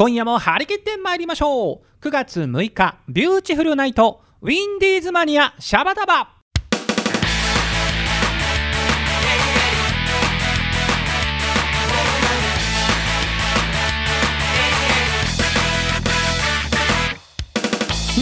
今夜も張り切って参りましょう。9月6日ビューティフルナイトウィンディーズマニアシャバダバ。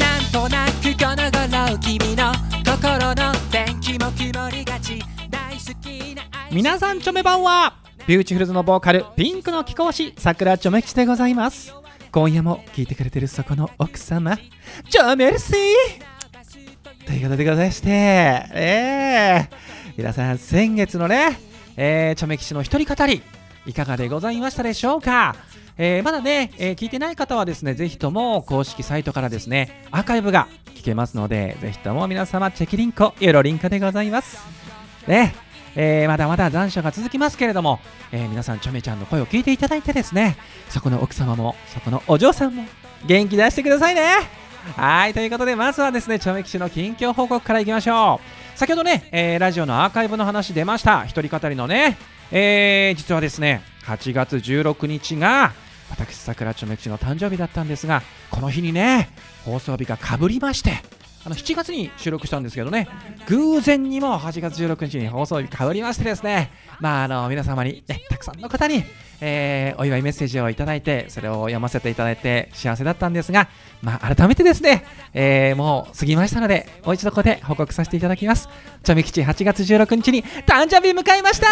なんとなくこの頃君の心の天気も曇りがち。大好きな皆さんチョメ版はビューティフルズのボーカルピンクの貴公子桜チョメ吉でございます。今夜も聞いてくれてるそこの奥様チョメルシー！ということでございましてえー、皆さん先月のね、えー、チョメ吉の一人語りいかがでございましたでしょうか？えーまだね、えー聞いてない方はですね、ぜひとも公式サイトからですね、アーカイブが聞けますので、ぜひとも皆様チェキリンコ、よろりんかでございます。ね、えーまだまだ残暑が続きますけれども、えー皆さん、チョメちゃんの声を聞いていただいてですね、そこの奥様も、そこのお嬢さんも、元気出してくださいね。はい、ということで、まずはですね、チョメ騎士の近況報告からいきましょう。先ほどね、えーラジオのアーカイブの話出ました、一人語りのね、えー実はですね、8月16日が、私、桜チョメ騎士の誕生日だったんですが、この日にね、放送日がかぶりまして、あの7月に収録したんですけどね、偶然にも8月16日に放送日かぶりましてですね、まあ、あの皆様に、ね、たくさんの方に、えーお祝いメッセージをいただいて、それを読ませていただいて幸せだったんですが、まあ、改めてですね、えーもう過ぎましたので、もう一度ここで報告させていただきます。チョメ吉8月16日に誕生日迎えました!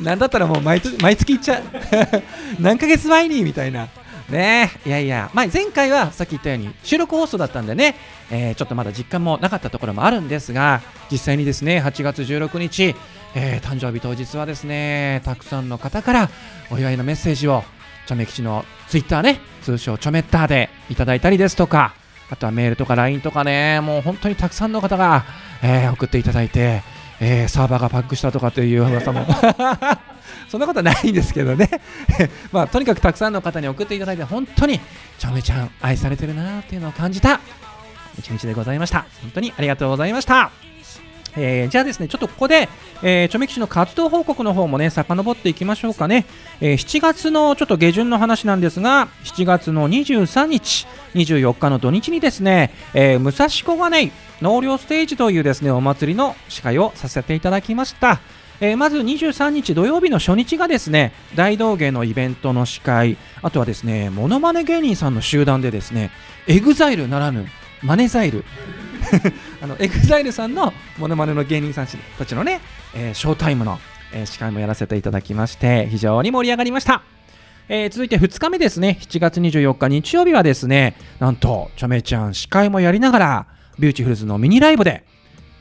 なんだったらもう毎毎月行っちゃう。何ヶ月前にみたいな。ね。いやいや、まあ、前回はさっき言ったように収録放送だったんでね、えーちょっとまだ実感もなかったところもあるんですが実際にですね8月16日、えー誕生日当日はですねたくさんの方からお祝いのメッセージをチョメ吉のツイッターね通称チョメッターでいただいたりですとかあとはメールとか LINE とかねもう本当にたくさんの方が、えー送っていただいて、えーサーバーがパックしたとかという噂も。そんなことはないんですけどね まあとにかくたくさんの方に送っていただいて本当にちょめちゃん愛されてるなっていうのを感じた一日でございました本当にありがとうございましたえーじゃあですね、ちょっとここで、えー、チョメキシの活動報告の方もね、遡っていきましょうかね。えー7月のちょっと下旬の話なんですが、7月の23日、24日の土日にですね、えー武蔵小金井納涼ステージというですね、お祭りの司会をさせていただきました。えーまず23日土曜日の初日がですね大道芸のイベントの司会あとはですねモノマネ芸人さんの集団でですねエグザイルならぬマネザイル。あのエグザイルさんのモノマネの芸人さんたちのね、えーショータイムの、えー司会もやらせていただきまして非常に盛り上がりました、えー続いて2日目ですね7月24日日曜日はですねなんとチョメちゃん司会もやりながらビューティフルズのミニライブで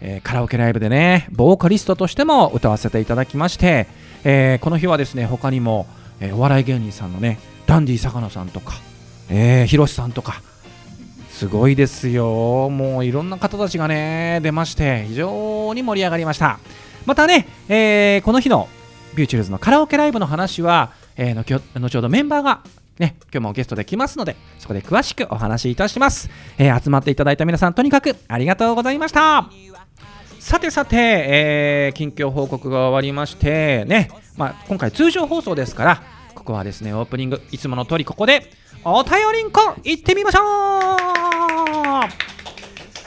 えカラオケライブでね、ボーカリストとしても歌わせていただきまして、えーこの日はですね、他にも、えお笑い芸人さんのね、ダンディ坂野さんとか、えー、ヒロシさんとか、すごいですよ、もういろんな方たちがね、出まして、非常に盛り上がりました。またね、えーこの日のビューティフルズのカラオケライブの話は、えーのきょ後ほどメンバーがね、今日もゲストで来ますので、そこで詳しくお話しいたします。えー集まっていただいた皆さん、とにかくありがとうございました。さてさて、えー近況報告が終わりまして、ね、まあ、今回通常放送ですから、ここはですね、オープニング、いつもの通りここで、お便りんこ行ってみましょう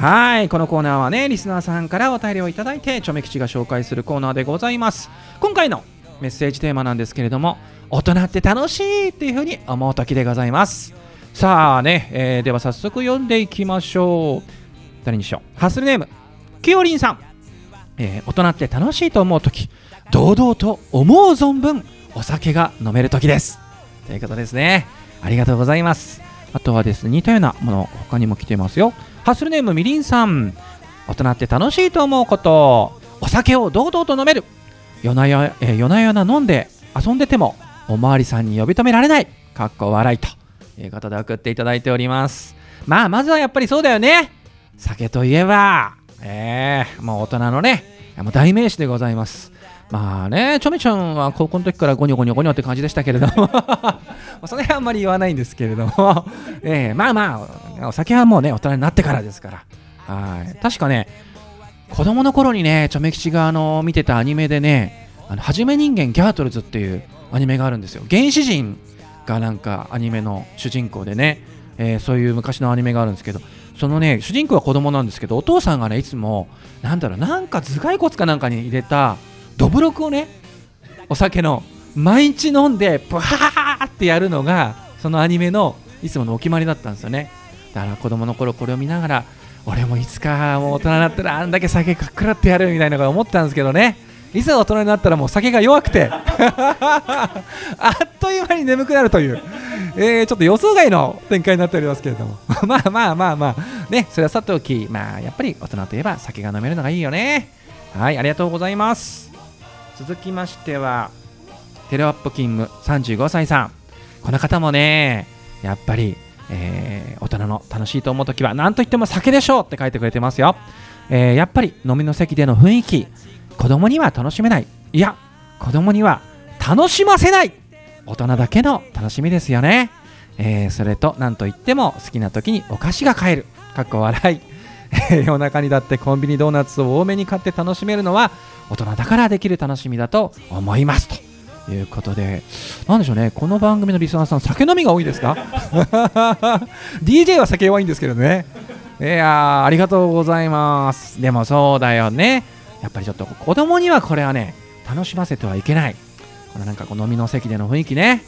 はい、このコーナーはね、リスナーさんからお便りをいただいて、チョメ吉が紹介するコーナーでございます。今回のメッセージテーマなんですけれども、大人って楽しいっていうふうに思う時でございます。さあね、えーでは早速読んでいきましょう。誰にしよう？ハッスルネーム、きよりんさん。えー大人って楽しいと思う時堂々と思う存分お酒が飲める時です。ということですね。ありがとうございます。あとはですね似たようなもの他にも来てますよ。ハッスルネームみりんさん。大人って楽しいと思うことお酒を堂々と飲める。夜な夜,、えー夜な夜な飲んで遊んでてもおまわりさんに呼び止められない。かっこ笑いということで送っていただいております。まあまずはやっぱりそうだよね。酒といえばええもう大人のねもう代名詞でございます。まあねちょめちゃんは高校の時からゴニョゴニョゴニョって感じでしたけれども。それはあんまり言わないんですけれども、ええまあまあお酒はもうね大人になってからですから。はい。確かね子供の頃にねチョメ吉があの見てたアニメでねあのはじめ人間ギャートルズっていうアニメがあるんですよ。原始人がなんかアニメの主人公でね、えーそういう昔のアニメがあるんですけどそのね主人公は子供なんですけどお父さんがねいつもなんだろうなんか頭蓋骨かなんかに入れたどぶろくをねお酒の毎日飲んでブワーってやるのがそのアニメのいつものお決まりだったんですよね。だから子供の頃これを見ながら俺もいつかもう大人になったらあんだけ酒かっくらってやるみたいなこと思ったんですけどね。いざ大人になったらもう酒が弱くて あっという間に眠くなるという、えーちょっと予想外の展開になっておりますけれども。まあまあまあまあ。ねそれはさておき。まあやっぱり大人といえば酒が飲めるのがいいよね。はいありがとうございます。続きましてはテレワップ勤務35歳さん。この方もねやっぱり、えー大人の楽しいと思う時は何と言っても酒でしょうって書いてくれてますよ、えーやっぱり飲みの席での雰囲気子供には楽しめない。いや子供には楽しませない。大人だけの楽しみですよね、えーそれと何と言っても好きな時にお菓子が買える。かっこ笑い。え ー夜中にだってコンビニドーナツを多めに買って楽しめるのは大人だからできる楽しみだと思います。ということでなんでしょうね。この番組のリスナーさん酒飲みが多いですか？DJ は酒弱いんですけどね。いやーありがとうございます。でもそうだよね。やっぱりちょっと子供にはこれはね楽しませてはいけない。このなんかこう飲みの席での雰囲気ね。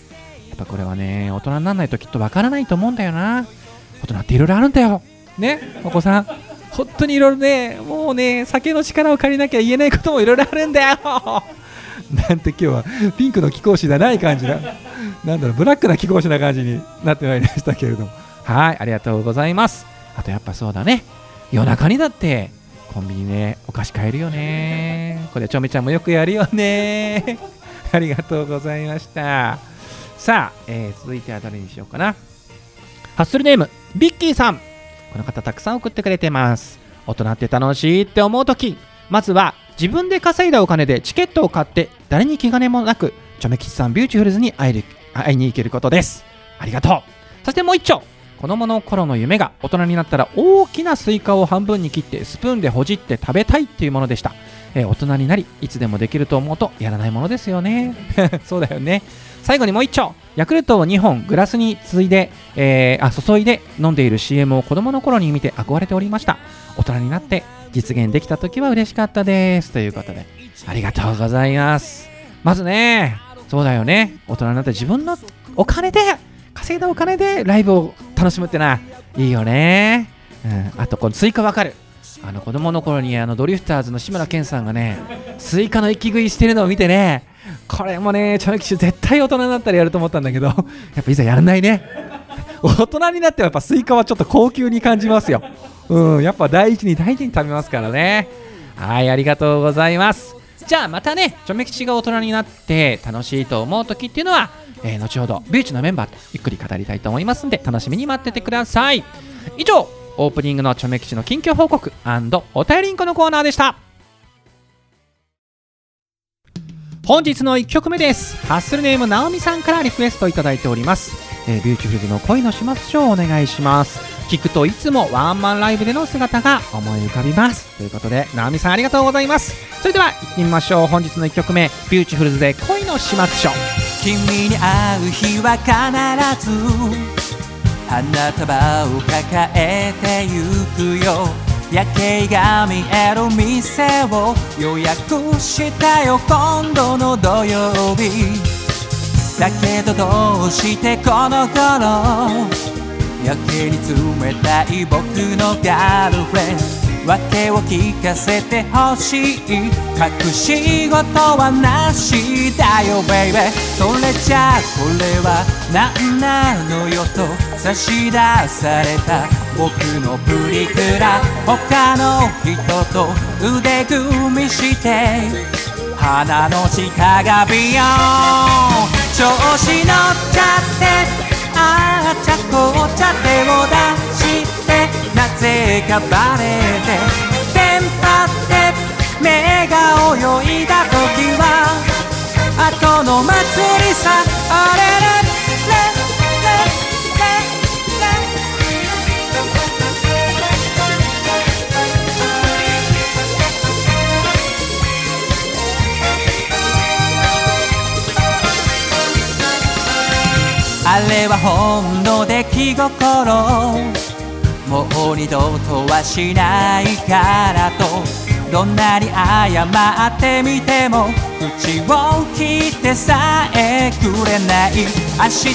やっぱこれはね大人にならないときっとわからないと思うんだよな。大人っていろいろあるんだよ。ねお子さん。本当にいろいろねもうね酒の力を借りなきゃ言えないこともいろいろあるんだよ。なんて今日はピンクの貴公子じゃない感じな。なんだろうブラックな貴公子な感じになってまいりましたけれども。はいありがとうございます。あとやっぱそうだね。夜中にだってコンビニねお菓子買えるよね。これチョメちゃんもよくやるよね。ありがとうございました。さあ、えー続いては誰にしようかな。ハッスルネームビッキーさん。この方たくさん送ってくれてます。大人って楽しいって思う時。まずは自分で稼いだお金でチケットを買って誰に気兼ねもなくチョメ吉さんビューティフルズに会える会いに行けることです。ありがとう。そしてもう一丁。子供の頃の夢が大人になったら大きなスイカを半分に切ってスプーンでほじって食べたいっていうものでした、えー大人になりいつでもできると思うとやらないものですよね。そうだよね。最後にもう一丁。ヤクルトを2本グラスについで、えーあ注いで飲んでいる CM を子供の頃に見て憧れておりました。大人になって実現できた時は嬉しかったです。ということでありがとうございます。まずねそうだよね。大人になって自分のお金で稼いだお金でライブを楽しむっていいよね、うん、あとこのスイカわかる。あの子供の頃にあのドリフターズの志村けんさんがねスイカの早食いしてるのを見てねこれもねチョメ吉絶対大人になったらやると思ったんだけど やっぱいざやらないね。大人になってはやっぱスイカはちょっと高級に感じますよ。うんやっぱ大事に大事に食べますからね。はいありがとうございます。じゃあまたねチョメ吉が大人になって楽しいと思う時っていうのは、えー後ほどビーチのメンバーとゆっくり語りたいと思いますんで楽しみに待っててください。以上オープニングのチョメ吉の近況報告お便りんこのコーナーでした。本日の1曲目です。ハッスルネームなおみさんからリクエストいただいております、えービューティフルズの恋の始末書をお願いします。聞くといつもワンマンライブでの姿が思い浮かびます。ということでなおみさんありがとうございます。それでは行ってみましょう。本日の1曲目。ビューティフルズで恋の始末書君に会う日は必ず花束を抱えてゆくよ。夜景が見える店を予約したよ今度の土曜日。だけどどうしてこの頃？夜景に冷たい僕のガールフレンド。訳を聞かせてほしい。隠し事はなしだよベイベーそれじゃあこれは何なのよと差し出された。僕のプリクラ他の人と腕組みして鼻の下がビヨン調子乗っちゃってあーちゃこちゃ手を出し。てぜかバレてテンパって目が泳いだ時は後の祭りさあれれれれれれあれはほんの出来心もう二度とはしないからとどんなに謝ってみても口を切ってさえくれない明日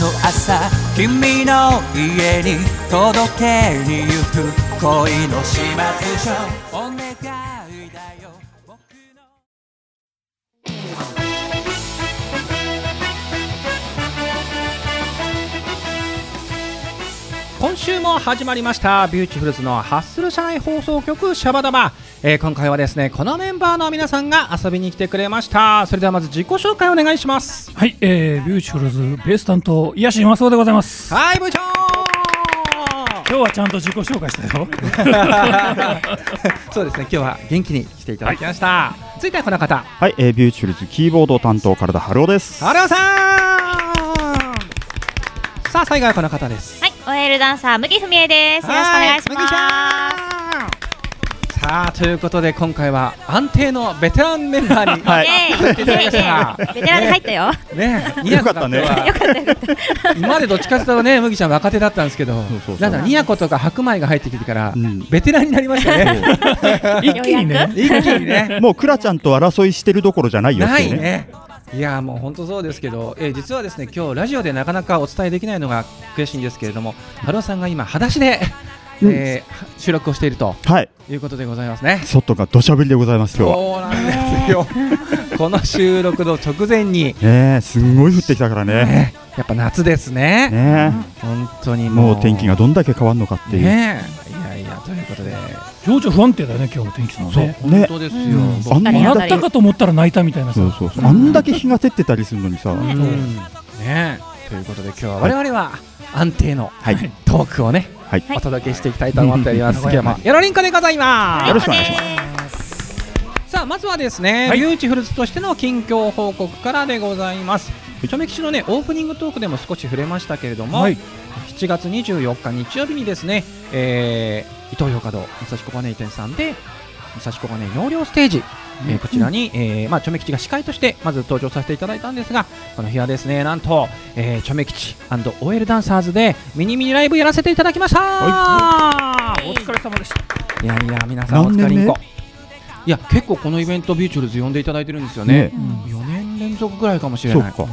の朝君の家に届けに行く恋の始末書お願いだよ週も始まりました。ビューティフルズのハッスル社内放送局シャバダバ、えー今回はですねこのメンバーの皆さんが遊びに来てくれました。それではまず自己紹介お願いします。はい、えー、ビューティフルズベース担当癒しマスオでございます。はい部長。今日はちゃんと自己紹介したよ。そうですね今日は元気に来ていただきました、続いてはこの方。はい、えー、ビューティフルズキーボード担当春尾です。春尾さんさあ最後はこの方です。はい、OL ダンサー麦文江です。よろしくお願いしまゃん。さあということで今回は安定のベテランメンバーに、す。はい。ベテランで入ったよ。ねよかったね。ニヤコとは。今までどっちかというとね麦ちゃん若手だったんですけどそうそうそう。なんだろうニヤコとか白米が入ってきてから、うん。ベテランになりましたね。一気にね。一気にね。もうクラちゃんと争いしてるどころじゃないよっなていうね。いやもう本当そうですけど、えー実はですね今日ラジオでなかなかお伝えできないのが悔しいんですけれども春尾さんが今裸足で、うんえー収録をしているとはい、いうことでございますね。外が土砂降りでございます今日は。そうなんですよ。この収録の直前に、ねえ、すんごい降ってきたからね。ね、やっぱ夏ですね。ね本当にえ、もうもう天気がどんだけ変わるのかっていう。ねいやいやということで、情緒不安定だね今日の天気のね。本当ですよ。うん。僕あんな笑ったかと思ったら泣いたみたいなさ。そうそうそう。あんだけ日が照ってたりするのにさ。ねうん。ね。ということで今日は我々は安定のはい、トークをね、はい。お届けしていきたいと思っております。はい。今日もよろりんこでございます。よろしくお願いします。さあまずはですね、はい。ビューティフルズとしての近況報告からでございます。チョメ吉のねオープニングトークでも少し触れましたけれども、はい。7月24日日曜日にですね、えー伊東洋華堂武蔵小金井店さんで武蔵小金井納涼ステージ、えーこちらに、えーまあ、チョメ吉が司会としてまず登場させていただいたんですがこの日はですねなんと、えー、チョメ吉 &OL ダンサーズでミニミニライブやらせていただきました、お疲れ様でした。いやいや皆さんお疲れんこ。いや結構このイベントビューティフルズ呼んでいただいてるんですよね。ね。4年連続ぐらいかもしれない。そうか。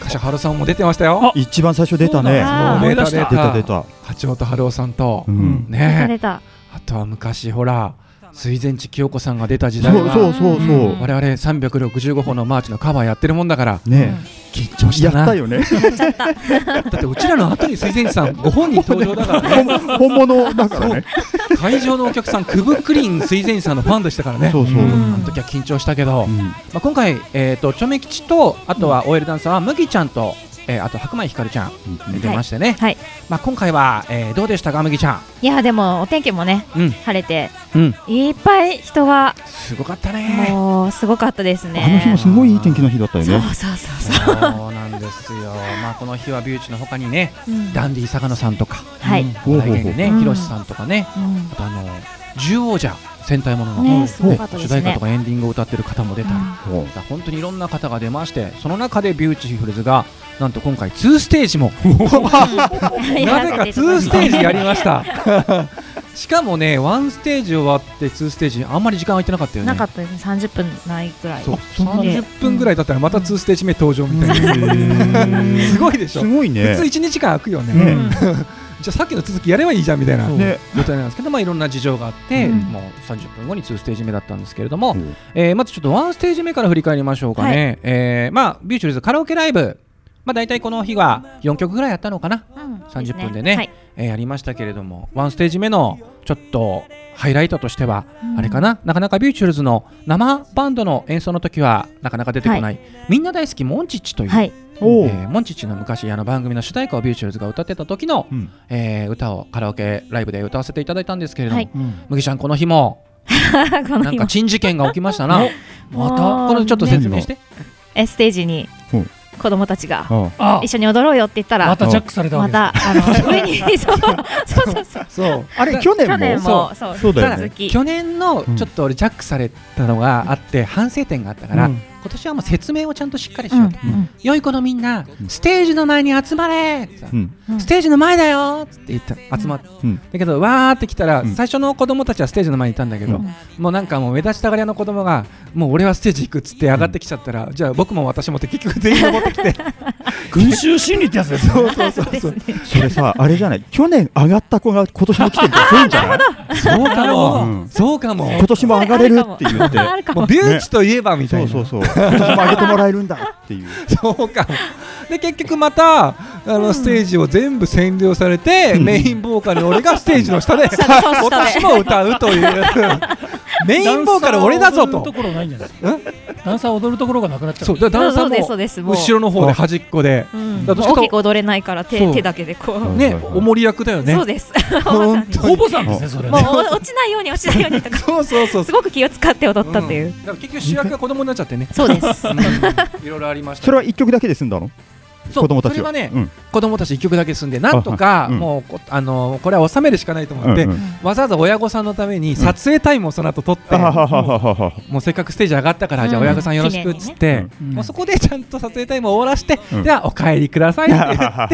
柏原さんも出てましたよ一番最初出たね。あー思い出した出た出た。八尾と春尾さんと、うん。出たね出た。あとは昔ほら水前寺清子さんが出た時そう代はそうそう。そう。我々365本のマーチのカバーやってるもんだからね。緊張したな。ったよね。だってうちらの後に水前寺さんご本人登場だからね。本物だからね。会場のお客さんクブクリン水前寺さんのファンでしたからね。そうそう。ううん。あの時は緊張したけど、ん。まあ、今回、えー、とチョメ吉とあとは OL ダンサーは麦ちゃんと、えーあと白米ひかるちゃん出ましてね、はい。まあ、今回は、えーどうでしたか麦ちゃん？いやでもお天気もねうん。晴れてうん。いっぱい人がすごかったね。もうすごかったですね。あの日もすごいいい天気の日だったよね。そうそうそうそう。そうなんですよ。まあこの日はビューチの他にねうん。ダンディ坂野さんとかはい。ほうほうほう大元ねうん。ヒロシさんとかね。うん。あとあの獣王者戦隊ものの、ね主題歌とかエンディングを歌ってる方も出た。り、ほう。だから本当にいろんな方が出ましてその中でビューティフルズがなんと今回2ステージも。うん。なぜか2ステージやりました。しかもね1ステージ終わって2ステージあんまり時間空いてなかったよね。なかったですね。三十分ないぐらい。そう。そんな30分ぐらいだったらまた2ステージ目登場みたいな。すごいでしょ。すごいね。普通。1日間空くよね、じゃあさっきの続きやればいいじゃんみたいな状態なんですけど、まあ、いろんな事情があって、うん。もう30分後に2ステージ目だったんですけれども、うんえーまずちょっと1ステージ目から振り返りましょうかね、えーまあ、ビューチュールズカラオケライブ、まあ、大体この日は4曲ぐらいやったのかな、うん。30分でね。はい。えーやりましたけれども。1ステージ目のちょっとハイライトとしては、うん。あれかな？なかなかビューティフルズの生バンドの演奏の時はなかなか出てこない、みんな大好きモンチッチというえーモンチッチの昔あの番組の主題歌をビューティフルズが歌ってた時の、うん。えー歌をカラオケライブで歌わせていただいたんですけれども、はい。うん。麦ちゃんこの日も この日も。なんか珍事件が起きましたな。また？これちょっと説明して、えステージにう。ん子供たちが一緒に踊ろうよって言ったらまたジャックされたわまけですたあの 上にそうそうそうそう。あれ去年も？去年もそう。そうだよね。去年のちょっと俺ジャックされたのがあって反省点があったから、うん今年はもう説明をちゃんとしっかりしようと、うん良い子のみんな、ステージの前に集まれ。ってさうん。うん。ステージの前だよ。って言った。集まって、うん。だけどわーって来たら、うん。最初の子供たちはステージの前にいたんだけど、うん。もうなんかもう目立ちたがり屋の子供がもう俺はステージ行くっつって上がってきちゃったら、じゃあ僕も私もって結局全員登ってきて。群衆心理ってやつですね。そうそうそうそう。それさあれじゃない？去年上がった子が今年も来てるそうじゃない？そうかも、うん。そうかも。今年も上がれるって言って。あるかも。もうビューチといえばみたいな、そうそうそう上げてもらえるんだっていう。そうか。もで結局またあのステージを全部占領されて、メインボーカル俺がステージの下で 私も歌うという。メインボーカル俺だぞと。ころないんじゃない？ですか。ダンサー踊るところがなくなっちゃう。そうダンサそうですーもそうです。もう。後ろの方で端っこで。大きく踊れないからそう。手手だけでこう。ねおもり役だよね。そうです。本当 ほぼさんですね、それね。もうお落ちないように落ちないようにとか。そうそうそうすごく気を使って踊ったっていう、ん。だから結局主役が子供になっちゃってね。そうです。うん。いろいろありました。それは一曲だけで済んだの？そう子供たちそれはねうん。子供たち一曲だけ住んでなんとかうん。もうこあのこれは収めるしかないと思ってうんうん。わざわざ親御さんのために撮影タイムをその後撮ってあははははは。もうせっかくステージ上がったから、うん。じゃあ親御さんよろしくっつって、うん。もうそこでちゃんと撮影タイムを終わらして、うん。ではお帰りくださいって言っ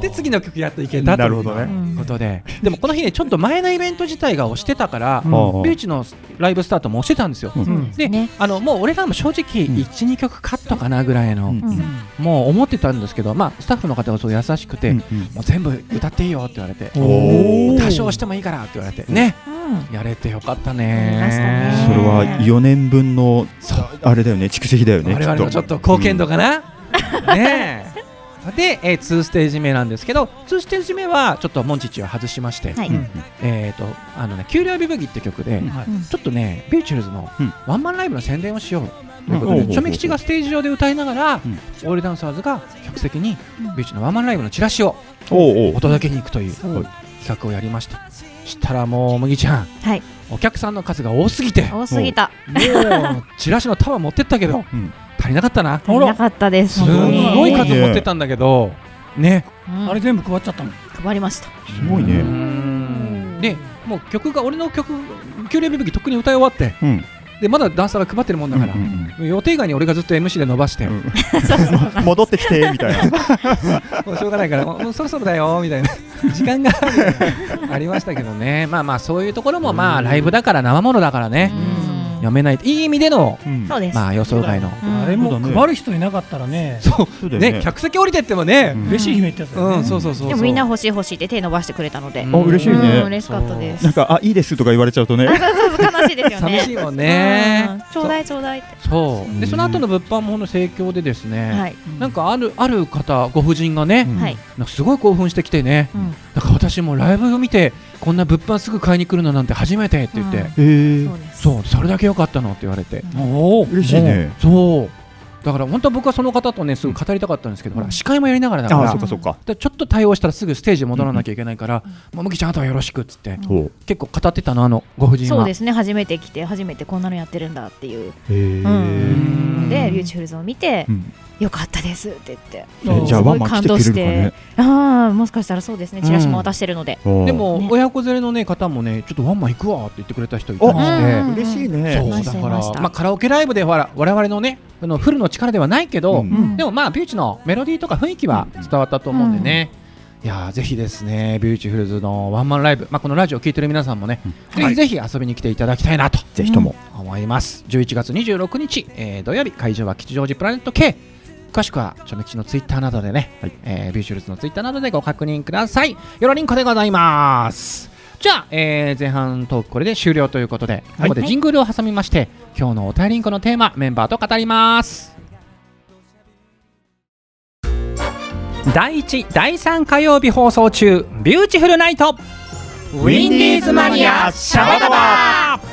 てで 次の曲やっといけたという。なるほどね。うんことで、でもこの日ねちょっと前のイベント自体が押してたから、うん。ビューチのライブスタートも押してたんですよ。うん。うん。で、ねあのもう俺らも正直うん。12、曲カットかなぐらいの、うん。うん。もう思ってたんですけど、まあ、スタッフの方がそう優しくて、うんもう全部歌っていいよって言われて、多少してもいいからって言われて、ね、うん。やれてよかったね。ね。それは4年分のあれだよね蓄積だよね我々のちょっと貢献度かな、ねえ。で、えー、2ステージ目なんですけど2ステージ目はちょっとモンチッチを外しまして、はい、うんえー、とあのね「給料日ブギ」って曲で、はい。ちょっとねビューチュルズのうん。ワンマンライブの宣伝をしようということで、うん。チョメ吉がステージ上で歌いながら、ん。オールダンサーズが客席にうん。ビューチのワンマンライブのチラシをお届けに行くといううん企画をやりました。したらもう麦ちゃん。はい、お客さんの数が多すぎて。も多すぎた。うチラシの束持ってったけどうん。足りなかったな。足りなかったです。すごい数持ってたんだけどね。うん。あれ全部配っちゃったの。配りました。すごいうねん。でもう曲が俺の曲「給料日ブギ」とっくに歌い終わってうんでまだダンサーが配ってるもんだから、うんうん予定外に俺がずっと MC で伸ばして、うん戻ってきてみたいな。もうしょうがないから。もうそろそろだよみたいな。時間がありましたけどね。まあまあそういうところもまあライブだから生ものだからね。うん読めない。いい意味でのまあ予想外の。うん。あれも配る人いなかったらね、そう。ね。ね客席降りてってもねうん。嬉しい悲鳴ってやつだよね。うんそうそうそうそう。でもみんな欲しい欲しいって手伸ばしてくれたので、う嬉しいね。うん嬉しかったです。なんかあいいですとか言われちゃうとね。悲しいですよね。寂しいもんね。うん。ちょうだいちょうだいって。そう。でその後の物販もの盛況でですね、はい、なんかあるある方ご婦人がね、なんかすごい興奮してきてね。うん、だから私もライブを見てこんな物販すぐ買いに来るのなんて初めてって言って、うん。そうそうそれだけ良かったのって言われて。おお。嬉しいね。そう。だから本当は僕はその方とねすぐ語りたかったんですけど、ほら司会もやりながらだからああそっかそっか。でちょっと対応したらすぐステージに戻らなきゃいけないから、もう麦ちゃんあとはよろしくっつって、結構語ってたのあのご婦人は。そうですね初めて来て初めてこんなのやってるんだっていう、うん、でビューティフルズを見て、うんよかったですって言って。えじゃあワンマン来てくれるかね。ああもしかしたらそうですね。チラシも渡してるので、おう。でも、ね。親子連れの、ね、方もねちょっとワンマン行くわって言ってくれた人いたりおして、うん嬉しいね。そうだから、いました。まあ、カラオケライブでほら我々のねあのフルの力ではないけど、うん。うん。でもまあビューチのメロディーとか雰囲気は伝わったと思うんでね、いやーぜひですねビューティフルズのワンマンライブ、まあ、このラジオを聴いてる皆さんもね、ぜひぜひ遊びに来ていただきたいなと。ぜひとも。思います。11月26日、えー土曜日会場は吉祥寺プラネット K 詳しくはちょめきちのツイッターなどでね、はい。えービューチフルズのツイッターなどでご確認ください。よろりんこでございます。じゃあ、えー前半トークこれで終了ということで、ここでジングルを挟みまして今日のお便りんこのテーマメンバーと語ります。第1第3火曜日放送中ビューティフルナイト。ウィンディーズマニアシャバダバ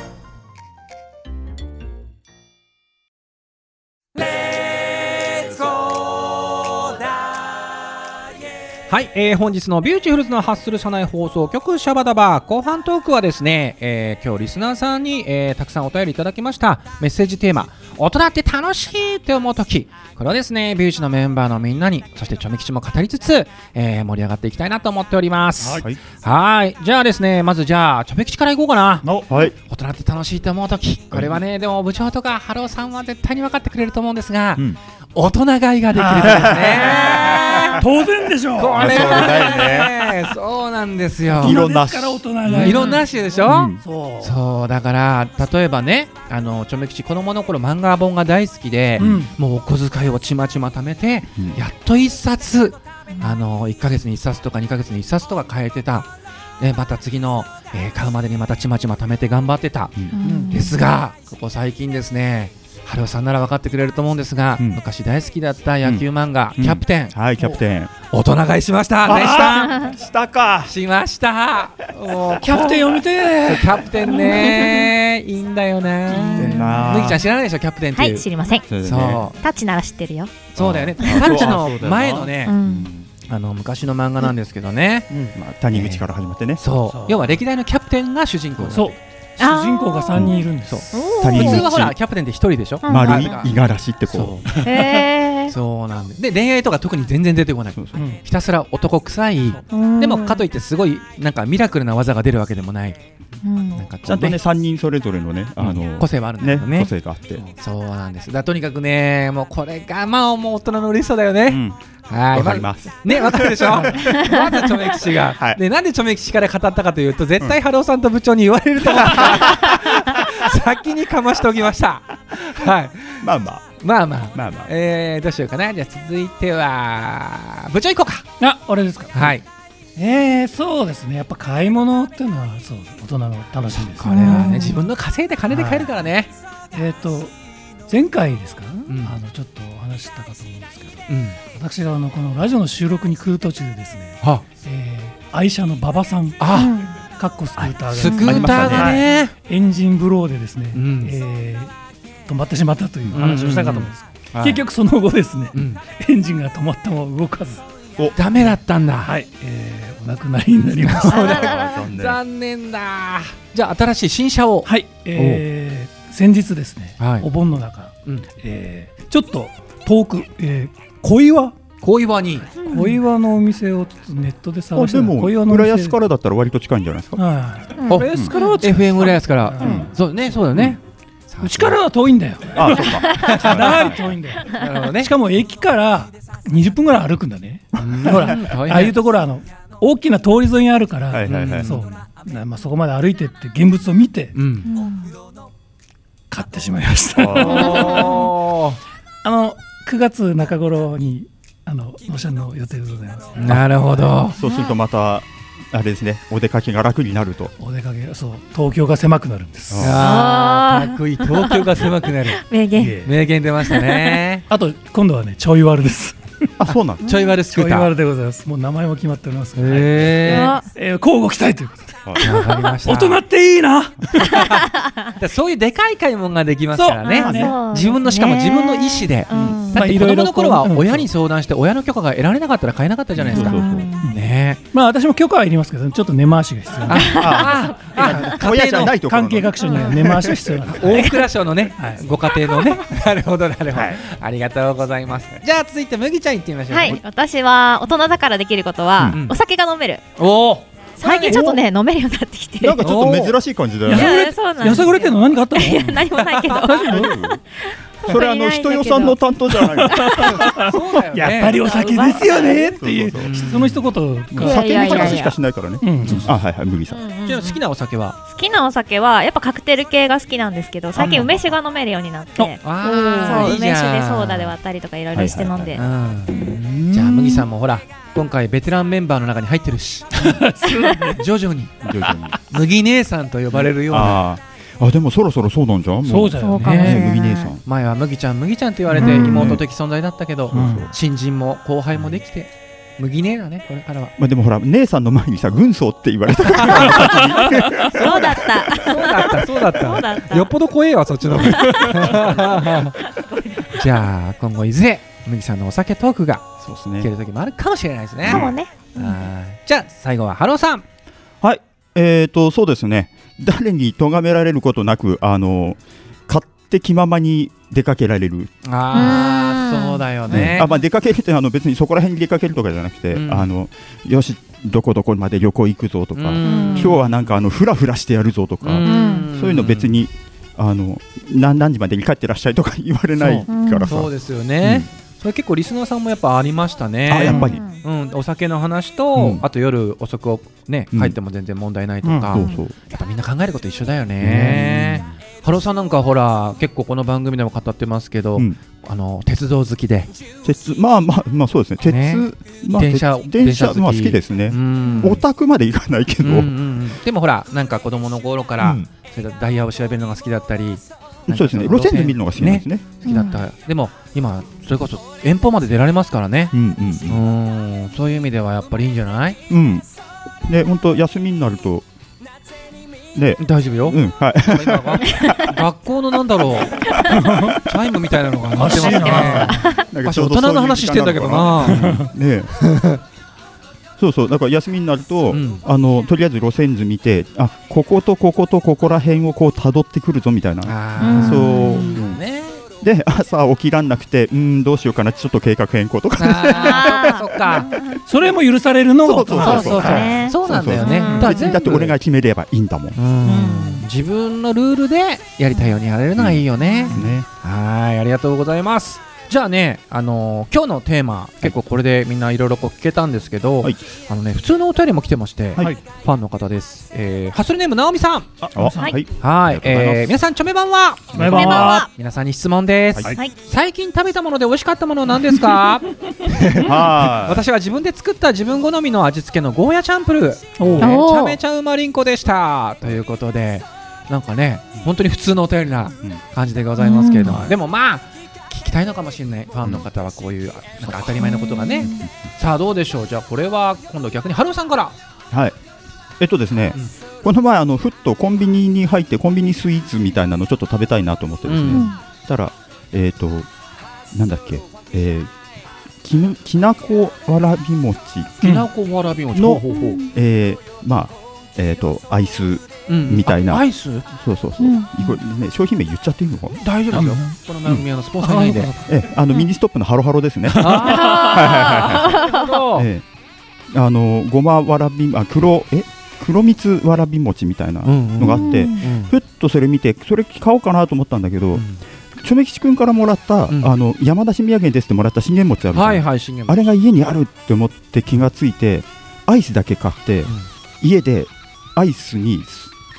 はい、えー本日のビューティフルズのハッスル社内放送局シャバダバ。後半トークはですね、えー今日リスナーさんに、えーたくさんお便りいただきました。メッセージテーマ大人って楽しいって思う時。これをですねビューチのメンバーのみんなにそしてチョメ吉も語りつつ、えー盛り上がっていきたいなと思っております。はい。はい。じゃあですねまずじゃあチョメ吉からいこうかな。はい。大人って楽しいって思う時。これはねでも部長とかハローさんは絶対に分かってくれると思うんですが、うん。大人買いができるとですね 当然でしょう。これね。そうなんですよ。いろんなですから大人が。いろんな種でしょ、うん。そう。そうだから例えばねあのちょめ吉子供の頃漫画本が大好きで、うん。もうお小遣いをちまちま貯めて、うん。やっと一冊あの1ヶ月に1冊とか2ヶ月に1冊とか買えてた。でまた次の、えー買うまでにまたちまちま貯めて頑張ってた、うん。ですがここ最近ですね春尾さんなら分かってくれると思うんですが、うん。昔大好きだった野球漫画、うん。キャプテン、はいキャプテン。大人買いしました。でした。したか。しました。もうキャプテン読みて キャプテンね。いいんだよね。麦ちゃん知らないでしょキャプテンってはいう、い知りません。そうだね。そう。タッチなら知ってるよ。そうだよね。タあッチの前のね、うん。あの昔の漫画なんですけどね、まあ谷口から始まってね。そう。そう。要は歴代のキャプテンが主人公そう主人公が3人いるんです谷口普通はほらキャプテンって一人でしょ、うん。丸いあ五十嵐ってこそう。へえそうなんでで恋愛とか特に全然出てこない。そうひたすら男臭い。でもかといってすごいなんかミラクルな技が出るわけでもない。なんかこうちゃんとね三人それぞれのねあの個性はあるんだけね。どね個性があって。そうなんです。だとにかくねもうこれがまあもう大人の嬉しさだよね、うん。はい。わかります。ね、わかるでしょ？まずチョメキチが、はい。でなんでチョメキチから語ったかというと絶対ハローさんと部長に言われると思った。か ら先にかましておきました。はい。まあまあまあまあ。まあまあ。えー、どうしようかな。じゃあ続いては部長行こうか。あ俺ですか。はい。えー、そうですね。やっぱ買い物っていうのはそう大人の楽しみですこれはうんね自分の稼いで金で買えるからね、えっ、と前回ですか、ん。あのちょっとお話ししたかと思うんですけど。うん。私があのこのラジオの収録に来る途中でですね、はえー愛車の馬場さんあ、かっこスクーターがスねクーターがね。エンジンブローでですね、うん。えー止まってしまったという話をしたかと思うんです、はい結局その後ですね、うん、エンジンが止まっても動かず。ダメだったんだ、はい、えーお亡くなりになりました。残念だ。じゃあ新しい新車を、はい、えー先日ですね、はい。お盆の中、うん。えーちょっと遠く、えー小岩？小岩に。小岩のお店をちょっとネットであ探して小岩の浦安からだったら割と近いんじゃないですか？はい。うん。お浦安からは近い。FM 浦安から、うん。そうねそうだね、うちからは遠いんだよ。あそっか。かなり遠いんだよ。なるほどね。しかも駅から20分ぐらい歩くんだね。ほらああいうところはあの大きな通り沿いにあるから、はいはいはい。そう。なまあ、そこまで歩いてって現物を見てうん。買ってしまいました。あ の9月中頃にあの納車の予定でございます。なるほど。そうするとまたあれですね。お出かけが楽になると。お出かけそう東京が狭くなるんです。ああー。ーかっこいい東京が狭くなる。名言。ええ。名言出ましたね。あと今度はねちょい悪です。あそうなんちょい悪スちょいクーター悪でございます。もう名前も決まっておりますえあえー、交互期待ということで。わかりました。大人っていいな。だそういうでかい買い物ができますからね。自分のしかも自分の意思で。うんまあいろいろ供の頃は親に相談して親の許可が得られなかったら買えなかったじゃないですか。ね。まあ私も許可はいりますけどちょっと根回しが必要な。あああ親じゃないところの関係各所には根回しが必要 大蔵省のね、はい。ご家庭のね、なるほどなるほど、はい。ありがとうございます。じゃあ続いて麦ちゃん行ってみましょう。はい、私は大人だからできることは、うん。お酒が飲める。おお、最近ちょっとね飲めるようになってきて。なんかちょっと珍しい感じだよね。いやさぐれてんの何かあったの？いや何もないけど それあの人よさんの担当じゃない。やっぱりお酒ですよね。っていう。その一言いがや酒の話しかしないからね。あはいはい麦さん。じゃあ好きなお酒は？好きなお酒はやっぱカクテル系が好きなんですけど最近あ。梅酒が飲めるようになって。あそう梅酒でソーダで割ったりとかいろいろして飲んで、うん。じゃあ麦さんもほら、今回ベテランメンバーの中に入ってるし、徐々に。徐々に。麦姉さんと呼ばれるような。あでもそろそろそうなんじゃん。もそうだよね。ない。麦姉さん。前は麦ちゃん麦ちゃんと言われてうん。妹的存在だったけど、うん新人も後輩もできて麦姉だねこれからは。まあでもほら姉さんの前にさ軍曹って言われたそうだった。そうだったそうだった。よっぽど怖えわそっちの方じゃあ今後いずれ麦さんのお酒トークがそうです聞ける時もあるかもしれないですね。かもね。はい。じゃあ最後はハローさん。はい。えーとそうですね誰に咎められることなくあの勝手気ままに出かけられる、ああ、うん。そうだよね。あまあ、出かけるってあの別にそこら辺に出かけるとかじゃなくて、うん。あのよしどこどこまで旅行行くぞとか、うん。今日はなんかあのフラフラしてやるぞとか、ん。そういうの別にあの何何時までに帰ってらっしゃいとか言われないからさ、そう。ですよね。それ結構リスナーさんもやっぱありましたね。あやっぱり。うん、お酒の話と、うん。あと夜遅くね、うん。帰っても全然問題ないとか、そうそう。やっぱみんな考えること一緒だよね。ハローさんなんかほら結構この番組でも語ってますけど、うん。あの鉄道好きで、鉄まあまあまあそうですね。鉄、ね。まあ、電車鉄電電車まあ好きですね。う、ん。オタクまでいかないけど、うんうんうん。でもほらなんか子供の頃から、うん。それからダイヤを調べるのが好きだったり、そうですね。路線図見るのが好きなんですね。好きだった、でも今それこそ遠方まで出られますからね。うんうんうーん。そういう意味ではやっぱりいいんじゃない？うん。うんで本当休みになるとね。大丈夫よ、うんはい。学校のなんだろう。チャイムみたいなのが鳴ってますね。なん私大人の話してんだけどな。ね。えそうそうだから休みになると、うん。あのとりあえず路線図見てあこことこことここら辺をこう辿ってくるぞみたいな。あー。そう。うん。ねで朝起きらんなくてうんどうしようかなちょっと計画変更とか。あー。そっか。そっか。それも許されるの？が大人そうそう。そうねそう。なんだよね。そうそうだだって俺が決めればいいんだもん、ね、うん。自分のルールでやりたいようにやれるのがいいよね、はいありがとうございますじゃあね、あのー今日のテーマ結構これでみんないろいろこう聞けたんですけど、はい。あのね普通のお便りも来てまして、はい。ファンの方です、えー、ハッスルネームなおみさん。あはい。はい、えー、皆さんチョメ版は？バイバイこんばんは。皆さんに質問です、はい。はい。最近食べたもので美味しかったものは何ですか？はい。私は自分で作った自分好みの味付けのゴーヤチャンプル。めおちゃめちゃうまりんこでした。ということでなんかね本当に普通のお便りなうん。感じでございますけれども、うん。でもまあ聞きたいのかもしれないファンの方はこういうなんか当たり前のことがね、さあどうでしょう。じゃあこれは今度逆にハローさんから。はい。えっとですね、うん。この前あのふっとコンビニに入ってコンビニスイーツみたいなのちょっと食べたいなと思ってですね、うん。たらえっ、となんだっけえーきぬきなこわらび餅。きなこわらび餅。のえーまあえっ、とアイスうん。みたいな。あアイス？そうそうそう、うん。これね商品名言っちゃっていいのかな？大丈夫ですよ、この番組のスポンサーないんで、えあのミニストップのハロハロですね。あ のごまわらびあ黒え？黒蜜わらび餅みたいなのがあって、うんふっとそれ見てそれ買おうかなと思ったんだけど、うん。チョメ吉君からもらった、うん。あの山梨土産ですってもらった信玄餅あるじゃん、はいはい信玄餅。あれが家にあるって思って気がついてアイスだけ買って、家でアイスに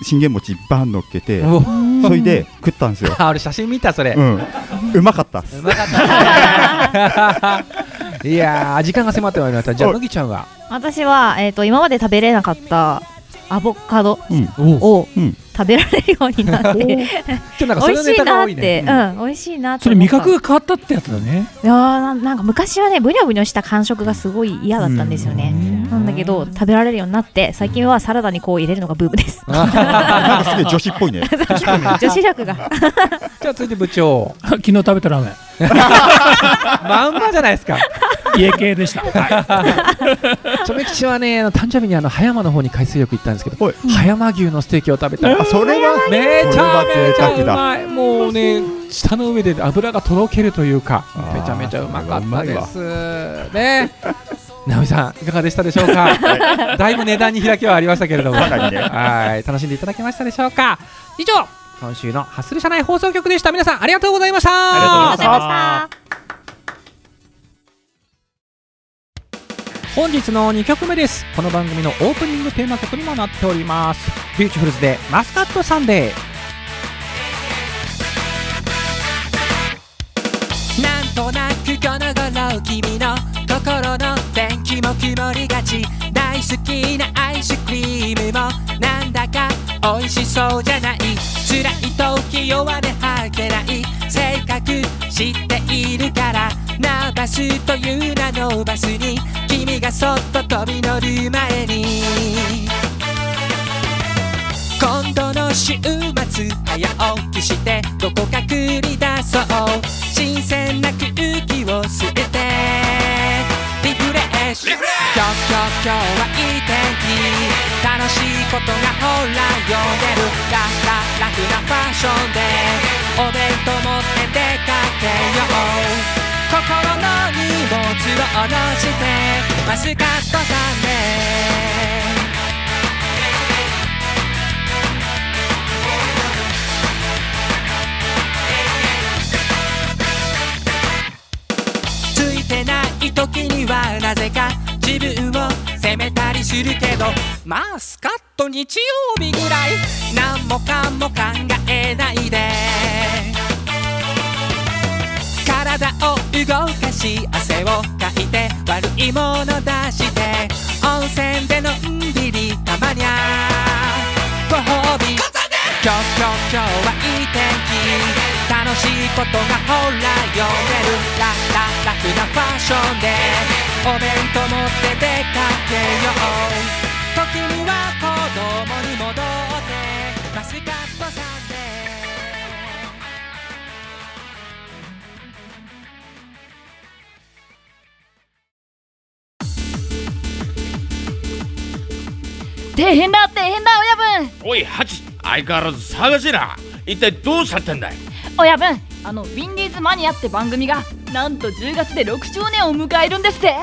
信玄餅バン乗っけて、おそれで食ったんですよ、あ俺写真見たそれ、うん、うまかったうまかった。ね いやー時間が迫ってまいりました。じゃあお麦ちゃんは？私は、えー、と今まで食べれなかったアボカドをう。ん。食べられるようになって、ちょなん 美味しいなって、ねうん、美味しいなってそれ味覚が変わったってやつだね。いやーなんなんか昔はねブニョブニョした感触がすごい嫌だったんですよね。なんだけど食べられるようになって最近はサラダにこう入れるのがブームです。なんかすげえ女子っぽいね。女子力が。じゃあ続いて部長。昨日食べたラーメン まんまじゃないですか。家系でした、はい。チョメ吉はねあの誕生日にあの葉山の方に海水浴行ったんですけどはい。葉山牛のステーキを食べた。らあそれはめちゃめちゃうまい。もうね舌の上で油がとろけるというかめちゃめちゃうまかったです。ね。直美さんいかがでしたでしょうか？だいぶ値段に開きはありましたけれども。はい。楽しんでいただけましたでしょうか？以上今週のハッスル社内放送局でした。皆さんありがとうございました。ありがとうございました。本日の2曲目です。この番組のオープニングテーマ曲にもなっております。ビューティフルズでマスカットサンデー。なんとなくこの頃君の心の天気も曇りがち。大好きなアイスクリームもなんだか美味しそうじゃない。辛い時弱音吐けない。性格知っているから。ナーバスという名のバスに。君がそっと飛び乗る前に。今度の週末早起きして。どこか繰り出そう。新鮮な空気を吸って。リフレッシュ。今日今日今日はいい天気。楽しいことがほら呼んでるラララフなファッションでお弁当持って出かけよう心の荷物を下ろしてマスカットさんでい時にはなぜか自分を責めたりするけどマスカット日曜日ぐらい何もかも考えないで。体を動かし汗をかいて悪いもの出して温泉でのんびりたまにゃ。ご褒美。今日今日今日はいい天気楽しいことがほら読めるラララフなファッションでお弁当持って出かけよう時には子供に戻ってマスカットさんで大変だ大変だ親分。おいハチ相変わらず探しな。一体どうしちゃってんだい？親分あのウィンディーズマニアって番組がなんと10月で6周年を迎えるんですって。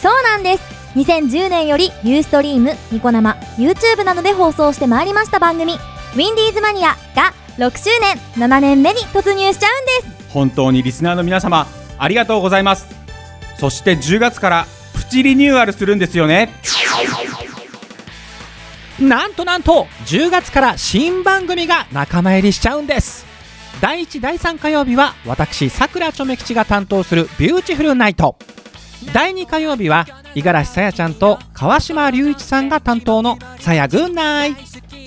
そうなんです。2010年よりユーストリームニコ生 YouTube などで放送してまいりました番組「ウィンディーズマニア」が6周年7年目に突入しちゃうんです。本当にリスナーの皆様ありがとうございます。そして10月からプチリニューアルするんですよねなんとなんと10月から新番組が仲間入りしちゃうんです。第1第3火曜日は私さくらちょめ吉が担当するビューティフルナイト。第2火曜日は五十嵐さやちゃんと川島隆一さんが担当の「さやぐんない」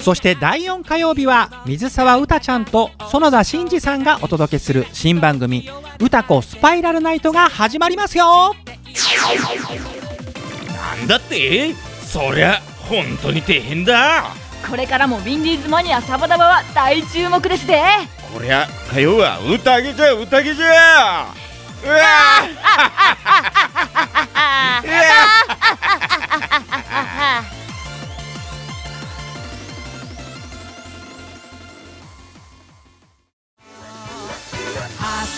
そして第4火曜日は水沢うたちゃんと園田真二さんがお届けする新番組「うたこスパイラルナイト」が始まりますよ。なんだって？そりゃ本当に大変だ。これからもウィンディーズマニアサバダバは大注目ですねこりゃ火曜は宴じゃ宴じゃうわー。う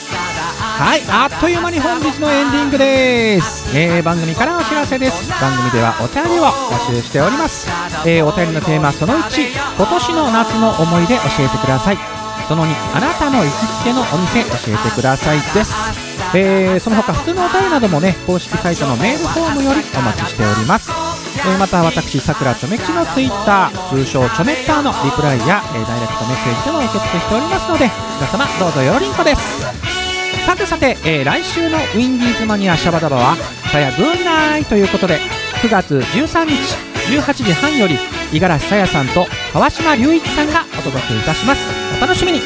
わはい、あっという間に本日のエンディングです、えー番組からお知らせです。番組ではお便りを募集しております、えーお便りのテーマその1今年の夏の思い出教えてください。その2あなたの行きつけのお店教えてくださいです、えーその他普通のお便りなどもね公式サイトのメールフォームよりお待ちしております。えまた私さくらちょめきちのツイッター通称ちょめッターのリプライや、えダイレクトメッセージでも受け付けしておりますので皆様どうぞよろりんこです。さてさて、えー来週のウィンディーズマニアシャバダバは「さやぐんない」ということで9月13日18時半より五十嵐さやさんと川島隆一さんがお届けいたします。お楽しみに。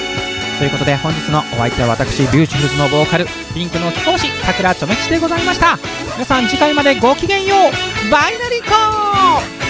ということで本日のお相手は私ビューティフルズのボーカルピンクの貴公子さくらちょめきちでございました。皆さん次回までごきげんよう。バイナリコーン